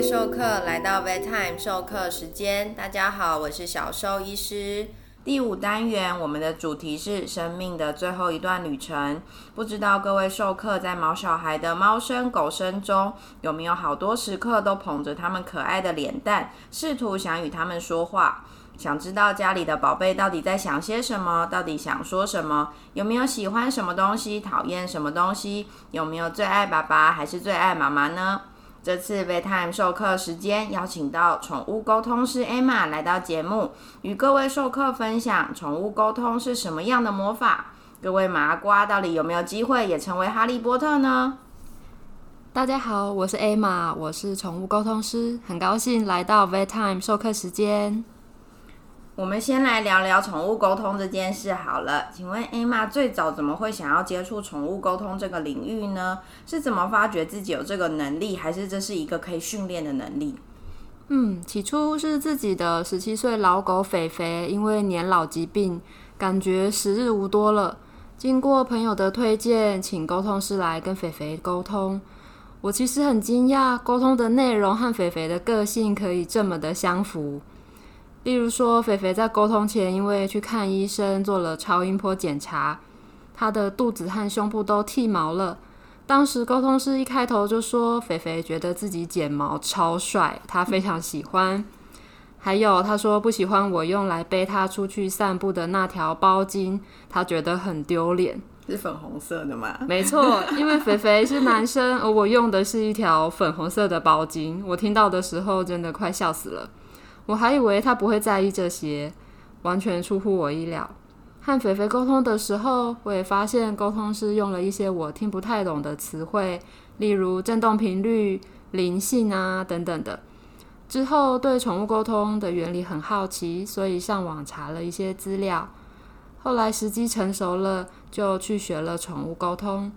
位授课来到 Vet Time 授课时间，大家好，我是小兽医师。第五单元，我们的主题是生命的最后一段旅程。不知道各位授课在毛小孩的猫声狗声中，有没有好多时刻都捧着他们可爱的脸蛋，试图想与他们说话？想知道家里的宝贝到底在想些什么，到底想说什么？有没有喜欢什么东西，讨厌什么东西？有没有最爱爸爸还是最爱妈妈呢？这次 v t i m e 授课时间，邀请到宠物沟通师 Emma 来到节目，与各位授课分享宠物沟通是什么样的魔法。各位麻瓜到底有没有机会也成为哈利波特呢？大家好，我是 Emma，我是宠物沟通师，很高兴来到 v t i m e 授课时间。我们先来聊聊宠物沟通这件事好了。请问 Emma 最早怎么会想要接触宠物沟通这个领域呢？是怎么发觉自己有这个能力，还是这是一个可以训练的能力？嗯，起初是自己的十七岁老狗肥肥，因为年老疾病，感觉时日无多了。经过朋友的推荐，请沟通师来跟肥肥沟通。我其实很惊讶，沟通的内容和肥肥的个性可以这么的相符。例如说，肥肥在沟通前，因为去看医生做了超音波检查，他的肚子和胸部都剃毛了。当时沟通师一开头就说，肥肥觉得自己剪毛超帅，他非常喜欢。还有他说不喜欢我用来背他出去散步的那条包巾，他觉得很丢脸。是粉红色的吗？没错，因为肥肥是男生，而我用的是一条粉红色的包巾。我听到的时候真的快笑死了。我还以为他不会在意这些，完全出乎我意料。和肥肥沟通的时候，我也发现沟通师用了一些我听不太懂的词汇，例如振动频率、灵性啊等等的。之后对宠物沟通的原理很好奇，所以上网查了一些资料。后来时机成熟了，就去学了宠物沟通。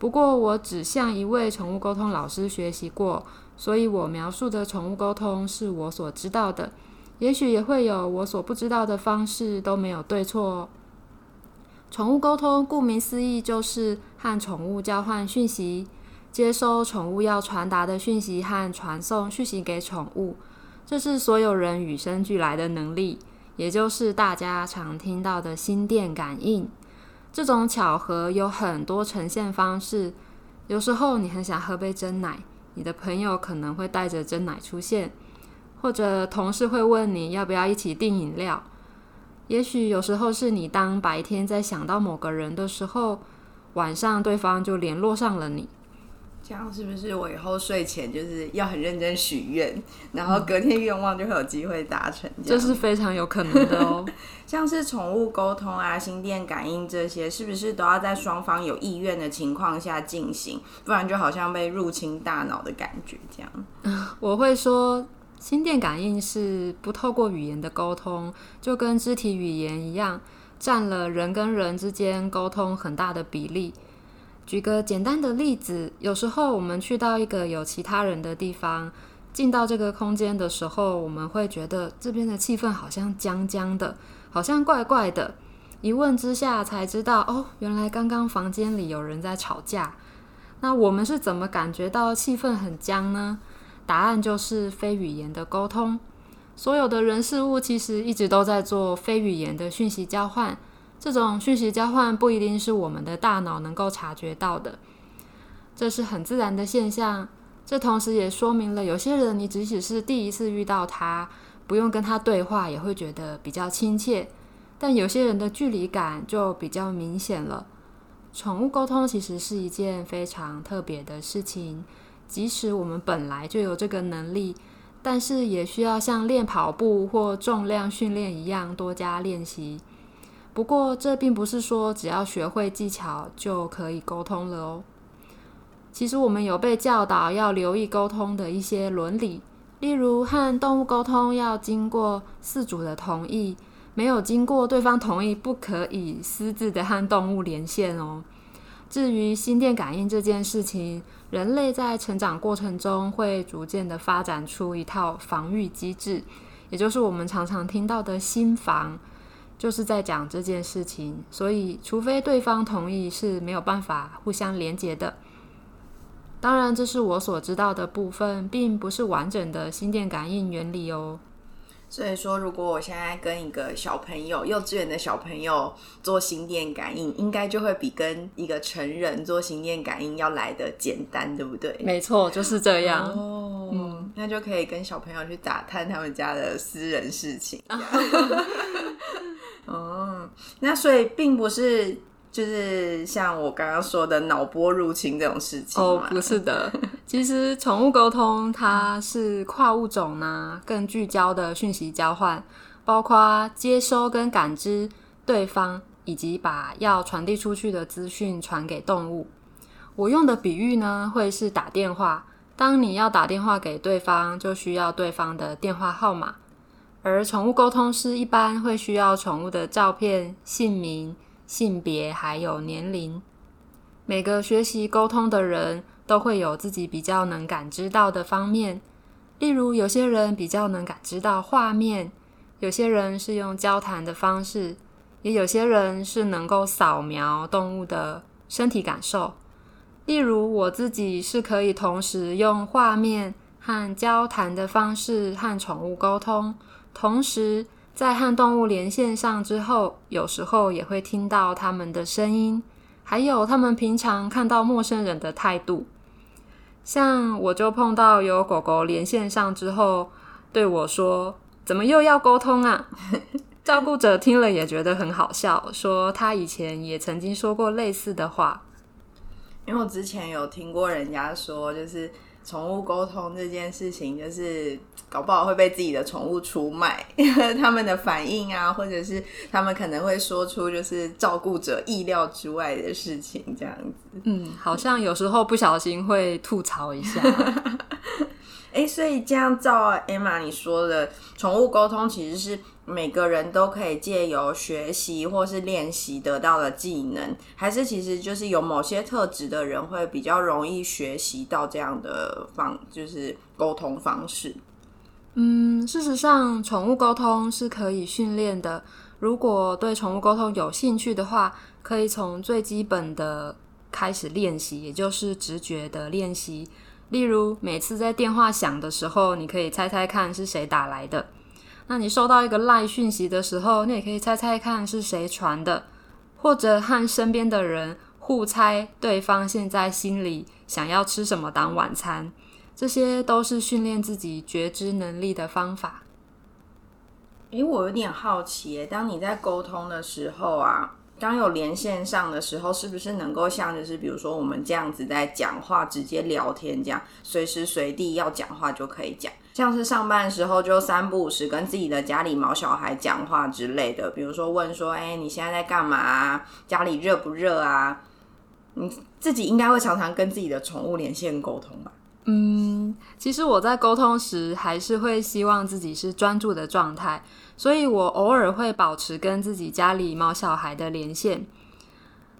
不过我只向一位宠物沟通老师学习过。所以我描述的宠物沟通是我所知道的，也许也会有我所不知道的方式，都没有对错哦。宠物沟通顾名思义就是和宠物交换讯息，接收宠物要传达的讯息和传送讯息给宠物，这是所有人与生俱来的能力，也就是大家常听到的心电感应。这种巧合有很多呈现方式，有时候你很想喝杯真奶。你的朋友可能会带着真奶出现，或者同事会问你要不要一起订饮料。也许有时候是你当白天在想到某个人的时候，晚上对方就联络上了你。这样是不是我以后睡前就是要很认真许愿，然后隔天愿望就会有机会达成？这是非常有可能的哦。像是宠物沟通啊、心电感应这些，是不是都要在双方有意愿的情况下进行？不然就好像被入侵大脑的感觉这样。我会说，心电感应是不透过语言的沟通，就跟肢体语言一样，占了人跟人之间沟通很大的比例。举个简单的例子，有时候我们去到一个有其他人的地方，进到这个空间的时候，我们会觉得这边的气氛好像僵僵的，好像怪怪的。一问之下才知道，哦，原来刚刚房间里有人在吵架。那我们是怎么感觉到气氛很僵呢？答案就是非语言的沟通。所有的人事物其实一直都在做非语言的讯息交换。这种讯息交换不一定是我们的大脑能够察觉到的，这是很自然的现象。这同时也说明了，有些人你即使是第一次遇到他，不用跟他对话，也会觉得比较亲切。但有些人的距离感就比较明显了。宠物沟通其实是一件非常特别的事情，即使我们本来就有这个能力，但是也需要像练跑步或重量训练一样多加练习。不过，这并不是说只要学会技巧就可以沟通了哦。其实，我们有被教导要留意沟通的一些伦理，例如和动物沟通要经过饲主的同意，没有经过对方同意，不可以私自的和动物连线哦。至于心电感应这件事情，人类在成长过程中会逐渐的发展出一套防御机制，也就是我们常常听到的心防。就是在讲这件事情，所以除非对方同意，是没有办法互相连接的。当然，这是我所知道的部分，并不是完整的心电感应原理哦。所以说，如果我现在跟一个小朋友、幼稚园的小朋友做心电感应，应该就会比跟一个成人做心电感应要来的简单，对不对？没错，就是这样。哦，嗯，那就可以跟小朋友去打探他们家的私人事情。哦，那所以并不是。就是像我刚刚说的脑波入侵这种事情哦，不是的。其实宠物沟通它是跨物种呢，更聚焦的讯息交换，包括接收跟感知对方，以及把要传递出去的资讯传给动物。我用的比喻呢，会是打电话。当你要打电话给对方，就需要对方的电话号码，而宠物沟通师一般会需要宠物的照片、姓名。性别还有年龄，每个学习沟通的人都会有自己比较能感知到的方面。例如，有些人比较能感知到画面，有些人是用交谈的方式，也有些人是能够扫描动物的身体感受。例如，我自己是可以同时用画面和交谈的方式和宠物沟通，同时。在和动物连线上之后，有时候也会听到他们的声音，还有他们平常看到陌生人的态度。像我就碰到有狗狗连线上之后对我说：“怎么又要沟通啊？” 照顾者听了也觉得很好笑，说他以前也曾经说过类似的话。因为我之前有听过人家说，就是宠物沟通这件事情，就是。搞不好会被自己的宠物出卖，他们的反应啊，或者是他们可能会说出就是照顾者意料之外的事情，这样子。嗯，好像有时候不小心会吐槽一下。哎，所以这样照 Emma 你说的，宠物沟通其实是每个人都可以借由学习或是练习得到的技能，还是其实就是有某些特质的人会比较容易学习到这样的方，就是沟通方式。嗯，事实上，宠物沟通是可以训练的。如果对宠物沟通有兴趣的话，可以从最基本的开始练习，也就是直觉的练习。例如，每次在电话响的时候，你可以猜猜看是谁打来的。那你收到一个赖讯息的时候，你也可以猜猜看是谁传的，或者和身边的人互猜对方现在心里想要吃什么当晚餐。这些都是训练自己觉知能力的方法。诶，我有点好奇，当你在沟通的时候啊，当有连线上的时候，是不是能够像就是比如说我们这样子在讲话、直接聊天这样，随时随地要讲话就可以讲？像是上班的时候就三不五时跟自己的家里毛小孩讲话之类的，比如说问说：“哎，你现在在干嘛？家里热不热啊？”你自己应该会常常跟自己的宠物连线沟通吧？嗯，其实我在沟通时还是会希望自己是专注的状态，所以我偶尔会保持跟自己家里猫小孩的连线。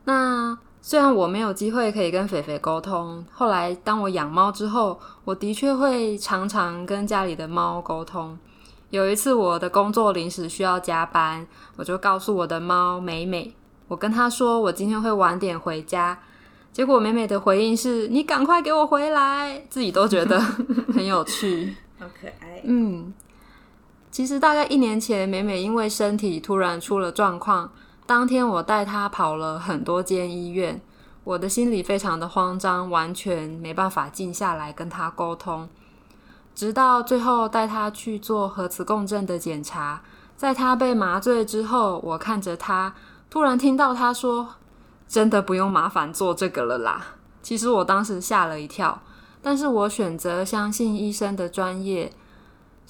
那虽然我没有机会可以跟肥肥沟通，后来当我养猫之后，我的确会常常跟家里的猫沟通。有一次我的工作临时需要加班，我就告诉我的猫美美，我跟他说我今天会晚点回家。结果美美的回应是：“你赶快给我回来！”自己都觉得很有趣，好可爱。嗯，其实大概一年前，美美因为身体突然出了状况，当天我带他跑了很多间医院，我的心里非常的慌张，完全没办法静下来跟他沟通。直到最后带他去做核磁共振的检查，在他被麻醉之后，我看着他，突然听到他说。真的不用麻烦做这个了啦。其实我当时吓了一跳，但是我选择相信医生的专业。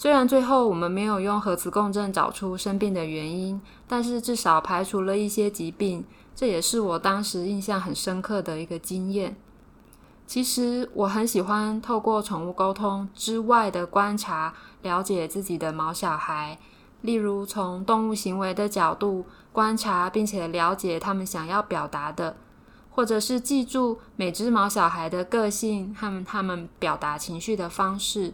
虽然最后我们没有用核磁共振找出生病的原因，但是至少排除了一些疾病。这也是我当时印象很深刻的一个经验。其实我很喜欢透过宠物沟通之外的观察，了解自己的毛小孩，例如从动物行为的角度。观察并且了解他们想要表达的，或者是记住每只毛小孩的个性和他们表达情绪的方式。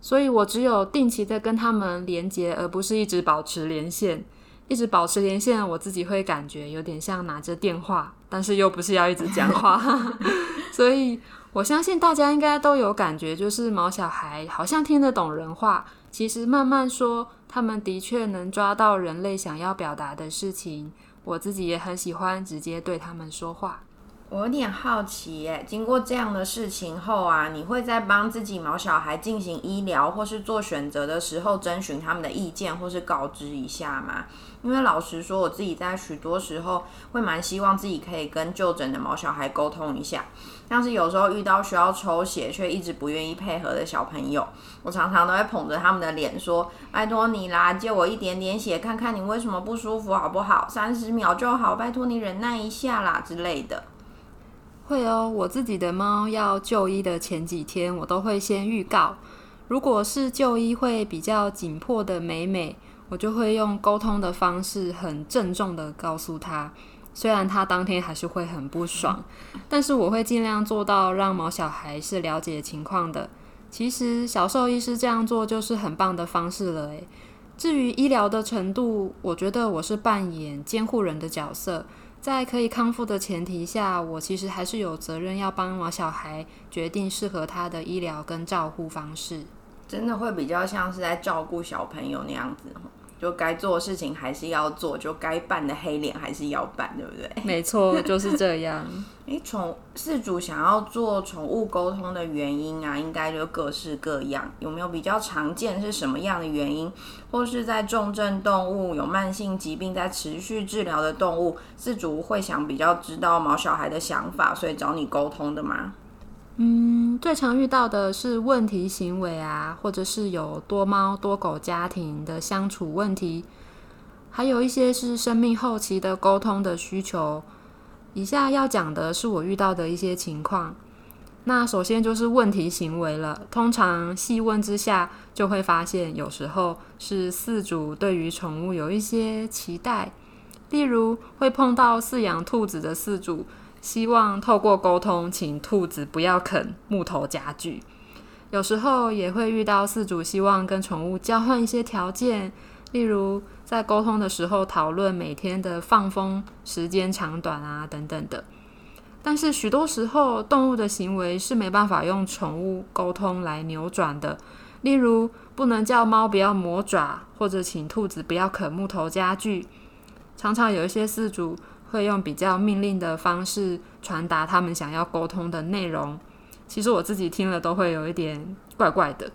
所以我只有定期的跟他们连接，而不是一直保持连线。一直保持连线，我自己会感觉有点像拿着电话，但是又不是要一直讲话。所以我相信大家应该都有感觉，就是毛小孩好像听得懂人话，其实慢慢说，他们的确能抓到人类想要表达的事情。我自己也很喜欢直接对他们说话。我有点好奇耶，经过这样的事情后啊，你会在帮自己毛小孩进行医疗或是做选择的时候，征询他们的意见或是告知一下吗？因为老实说，我自己在许多时候会蛮希望自己可以跟就诊的毛小孩沟通一下，像是有时候遇到需要抽血却一直不愿意配合的小朋友，我常常都会捧着他们的脸说：“拜托你啦，借我一点点血，看看你为什么不舒服好不好？三十秒就好，拜托你忍耐一下啦之类的。”会哦，我自己的猫要就医的前几天，我都会先预告。如果是就医会比较紧迫的美美，我就会用沟通的方式，很郑重的告诉他。虽然他当天还是会很不爽，但是我会尽量做到让毛小孩是了解情况的。其实小兽医师这样做就是很棒的方式了诶。至于医疗的程度，我觉得我是扮演监护人的角色。在可以康复的前提下，我其实还是有责任要帮我小孩决定适合他的医疗跟照护方式。真的会比较像是在照顾小朋友那样子，就该做的事情还是要做，就该扮的黑脸还是要扮，对不对？没错，就是这样。诶，宠饲主想要做宠物沟通的原因啊，应该就各式各样。有没有比较常见是什么样的原因？或是在重症动物、有慢性疾病在持续治疗的动物，饲主会想比较知道毛小孩的想法，所以找你沟通的吗？嗯，最常遇到的是问题行为啊，或者是有多猫多狗家庭的相处问题，还有一些是生命后期的沟通的需求。以下要讲的是我遇到的一些情况。那首先就是问题行为了，通常细问之下就会发现，有时候是饲主对于宠物有一些期待，例如会碰到饲养兔子的饲主。希望透过沟通，请兔子不要啃木头家具。有时候也会遇到饲主希望跟宠物交换一些条件，例如在沟通的时候讨论每天的放风时间长短啊等等的。但是许多时候，动物的行为是没办法用宠物沟通来扭转的。例如，不能叫猫不要磨爪，或者请兔子不要啃木头家具。常常有一些饲主。会用比较命令的方式传达他们想要沟通的内容。其实我自己听了都会有一点怪怪的。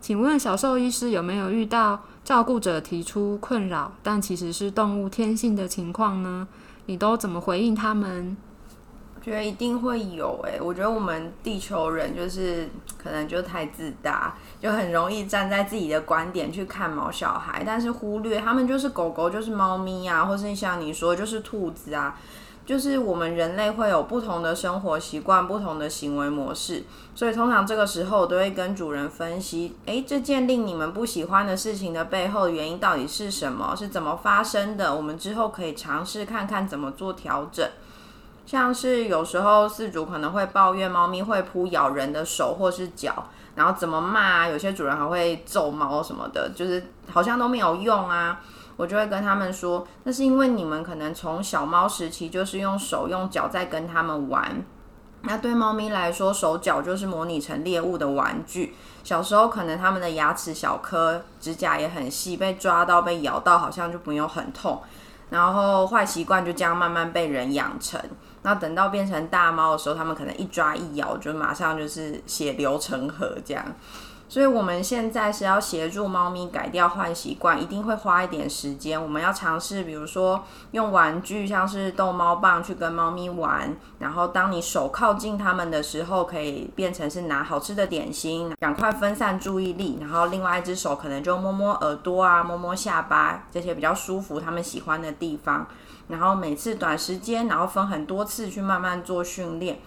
请问小兽医师有没有遇到照顾者提出困扰，但其实是动物天性的情况呢？你都怎么回应他们？觉得一定会有诶，我觉得我们地球人就是可能就太自大，就很容易站在自己的观点去看毛小孩，但是忽略他们就是狗狗，就是猫咪啊，或是像你说就是兔子啊，就是我们人类会有不同的生活习惯、不同的行为模式，所以通常这个时候我都会跟主人分析，诶，这件令你们不喜欢的事情的背后原因到底是什么？是怎么发生的？我们之后可以尝试看看怎么做调整。像是有时候饲主可能会抱怨猫咪会扑咬人的手或是脚，然后怎么骂啊？有些主人还会揍猫什么的，就是好像都没有用啊。我就会跟他们说，那是因为你们可能从小猫时期就是用手用脚在跟他们玩。那对猫咪来说，手脚就是模拟成猎物的玩具。小时候可能他们的牙齿小颗，指甲也很细，被抓到被咬到好像就没有很痛。然后坏习惯就这样慢慢被人养成。那等到变成大猫的时候，他们可能一抓一咬，就马上就是血流成河这样。所以我们现在是要协助猫咪改掉坏习惯，一定会花一点时间。我们要尝试，比如说用玩具，像是逗猫棒去跟猫咪玩。然后当你手靠近它们的时候，可以变成是拿好吃的点心，赶快分散注意力。然后另外一只手可能就摸摸耳朵啊，摸摸下巴，这些比较舒服、它们喜欢的地方。然后每次短时间，然后分很多次去慢慢做训练，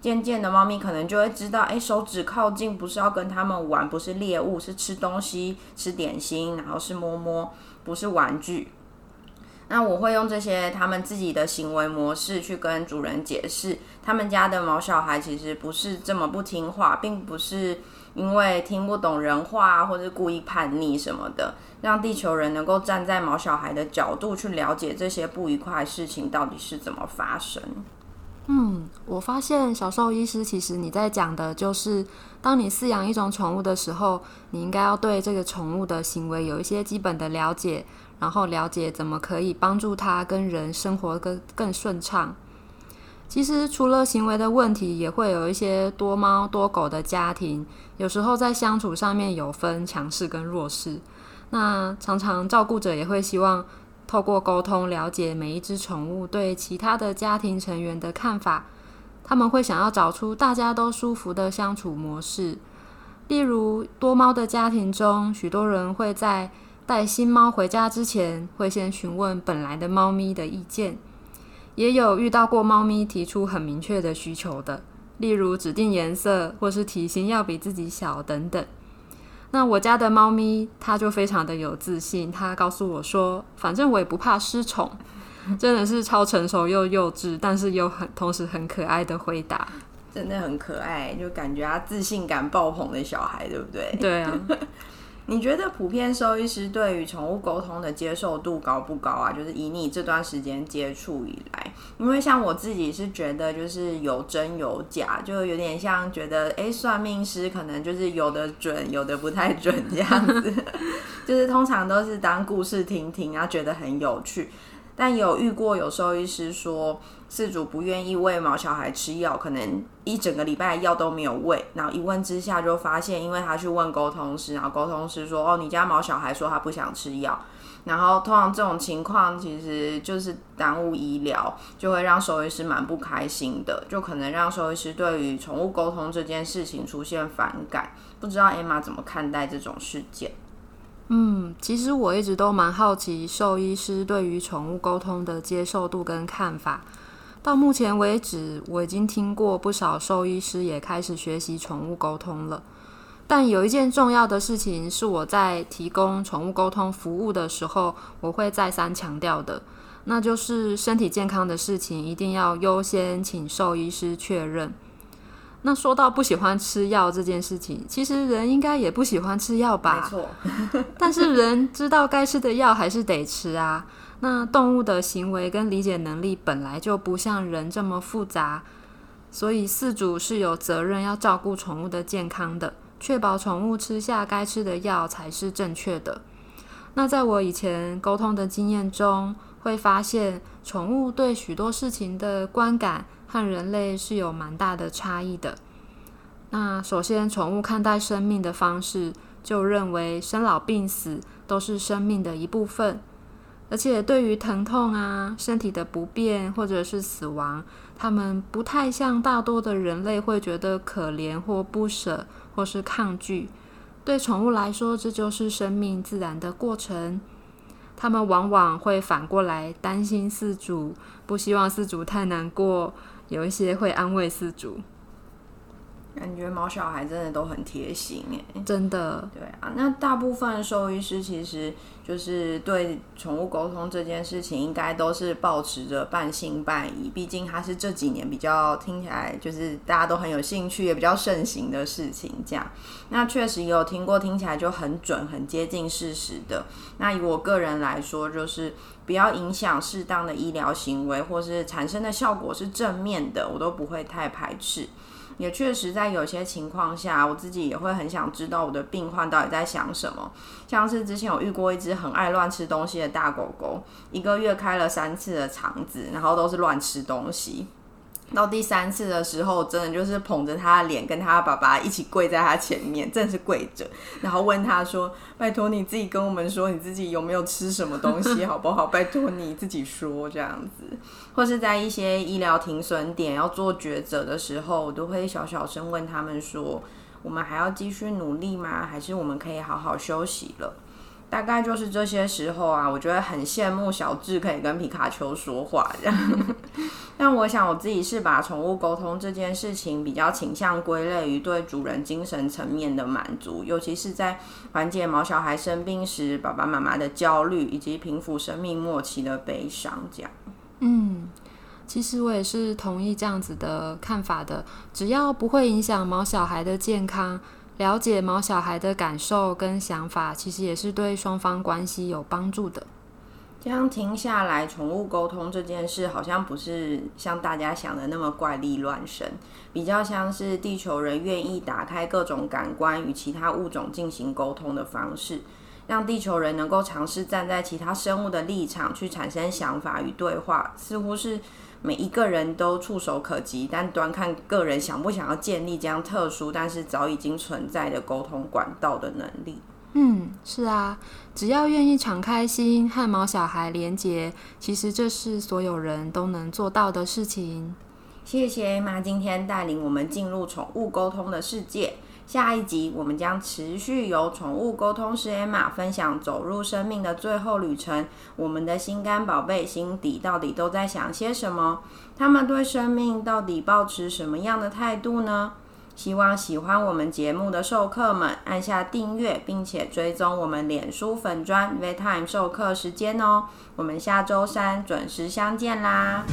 渐渐的猫咪可能就会知道，哎，手指靠近不是要跟他们玩，不是猎物，是吃东西、吃点心，然后是摸摸，不是玩具。那我会用这些他们自己的行为模式去跟主人解释，他们家的毛小孩其实不是这么不听话，并不是因为听不懂人话或者故意叛逆什么的。让地球人能够站在毛小孩的角度去了解这些不愉快事情到底是怎么发生。嗯，我发现小兽医师其实你在讲的就是，当你饲养一种宠物的时候，你应该要对这个宠物的行为有一些基本的了解，然后了解怎么可以帮助它跟人生活更更顺畅。其实除了行为的问题，也会有一些多猫多狗的家庭，有时候在相处上面有分强势跟弱势。那常常照顾者也会希望。透过沟通了解每一只宠物对其他的家庭成员的看法，他们会想要找出大家都舒服的相处模式。例如，多猫的家庭中，许多人会在带新猫回家之前，会先询问本来的猫咪的意见。也有遇到过猫咪提出很明确的需求的，例如指定颜色或是体型要比自己小等等。那我家的猫咪，它就非常的有自信。它告诉我说：“反正我也不怕失宠。”真的是超成熟又幼稚，但是又很同时很可爱的回答。真的很可爱，就感觉他自信感爆棚的小孩，对不对？对啊。你觉得普遍兽医师对于宠物沟通的接受度高不高啊？就是以你这段时间接触以来，因为像我自己是觉得就是有真有假，就有点像觉得哎，算命师可能就是有的准，有的不太准这样子，就是通常都是当故事听听，然后觉得很有趣。但有遇过有兽医师说，饲主不愿意喂毛小孩吃药，可能一整个礼拜药都没有喂，然后一问之下就发现，因为他去问沟通师，然后沟通师说，哦，你家毛小孩说他不想吃药，然后通常这种情况其实就是耽误医疗，就会让兽医师蛮不开心的，就可能让兽医师对于宠物沟通这件事情出现反感。不知道艾玛怎么看待这种事件？嗯，其实我一直都蛮好奇兽医师对于宠物沟通的接受度跟看法。到目前为止，我已经听过不少兽医师也开始学习宠物沟通了。但有一件重要的事情是我在提供宠物沟通服务的时候，我会再三强调的，那就是身体健康的事情一定要优先请兽医师确认。那说到不喜欢吃药这件事情，其实人应该也不喜欢吃药吧？没错。但是人知道该吃的药还是得吃啊。那动物的行为跟理解能力本来就不像人这么复杂，所以饲主是有责任要照顾宠物的健康的，确保宠物吃下该吃的药才是正确的。那在我以前沟通的经验中，会发现宠物对许多事情的观感。和人类是有蛮大的差异的。那首先，宠物看待生命的方式，就认为生老病死都是生命的一部分，而且对于疼痛啊、身体的不便或者是死亡，他们不太像大多的人类会觉得可怜或不舍或是抗拒。对宠物来说，这就是生命自然的过程。他们往往会反过来担心饲主，不希望饲主太难过。有一些会安慰失主，感觉毛小孩真的都很贴心哎，真的。对啊，那大部分兽医师其实就是对宠物沟通这件事情，应该都是保持着半信半疑。毕竟它是这几年比较听起来就是大家都很有兴趣，也比较盛行的事情。这样，那确实有听过，听起来就很准、很接近事实的。那以我个人来说，就是。不要影响适当的医疗行为，或是产生的效果是正面的，我都不会太排斥。也确实在有些情况下，我自己也会很想知道我的病患到底在想什么。像是之前有遇过一只很爱乱吃东西的大狗狗，一个月开了三次的肠子，然后都是乱吃东西。到第三次的时候，真的就是捧着他的脸，跟他爸爸一起跪在他前面，真的是跪着，然后问他说：“拜托你自己跟我们说，你自己有没有吃什么东西，好不好？拜托你自己说这样子。”或是在一些医疗停损点要做抉择的时候，我都会小小声问他们说：“我们还要继续努力吗？还是我们可以好好休息了？”大概就是这些时候啊，我觉得很羡慕小智可以跟皮卡丘说话这样。但我想我自己是把宠物沟通这件事情比较倾向归类于对主人精神层面的满足，尤其是在缓解毛小孩生病时爸爸妈妈的焦虑，以及平复生命末期的悲伤这样。嗯，其实我也是同意这样子的看法的，只要不会影响毛小孩的健康。了解毛小孩的感受跟想法，其实也是对双方关系有帮助的。这样听下来，宠物沟通这件事好像不是像大家想的那么怪力乱神，比较像是地球人愿意打开各种感官与其他物种进行沟通的方式，让地球人能够尝试站在其他生物的立场去产生想法与对话，似乎是每一个人都触手可及，但端看个人想不想要建立这样特殊但是早已经存在的沟通管道的能力。嗯，是啊，只要愿意敞开心和毛小孩连结，其实这是所有人都能做到的事情。谢谢妈今天带领我们进入宠物沟通的世界。下一集我们将持续由宠物沟通师 Emma 分享走入生命的最后旅程。我们的心肝宝贝心底到底都在想些什么？他们对生命到底保持什么样的态度呢？希望喜欢我们节目的授课们按下订阅，并且追踪我们脸书粉专 v e t i m e 授课时间哦。我们下周三准时相见啦！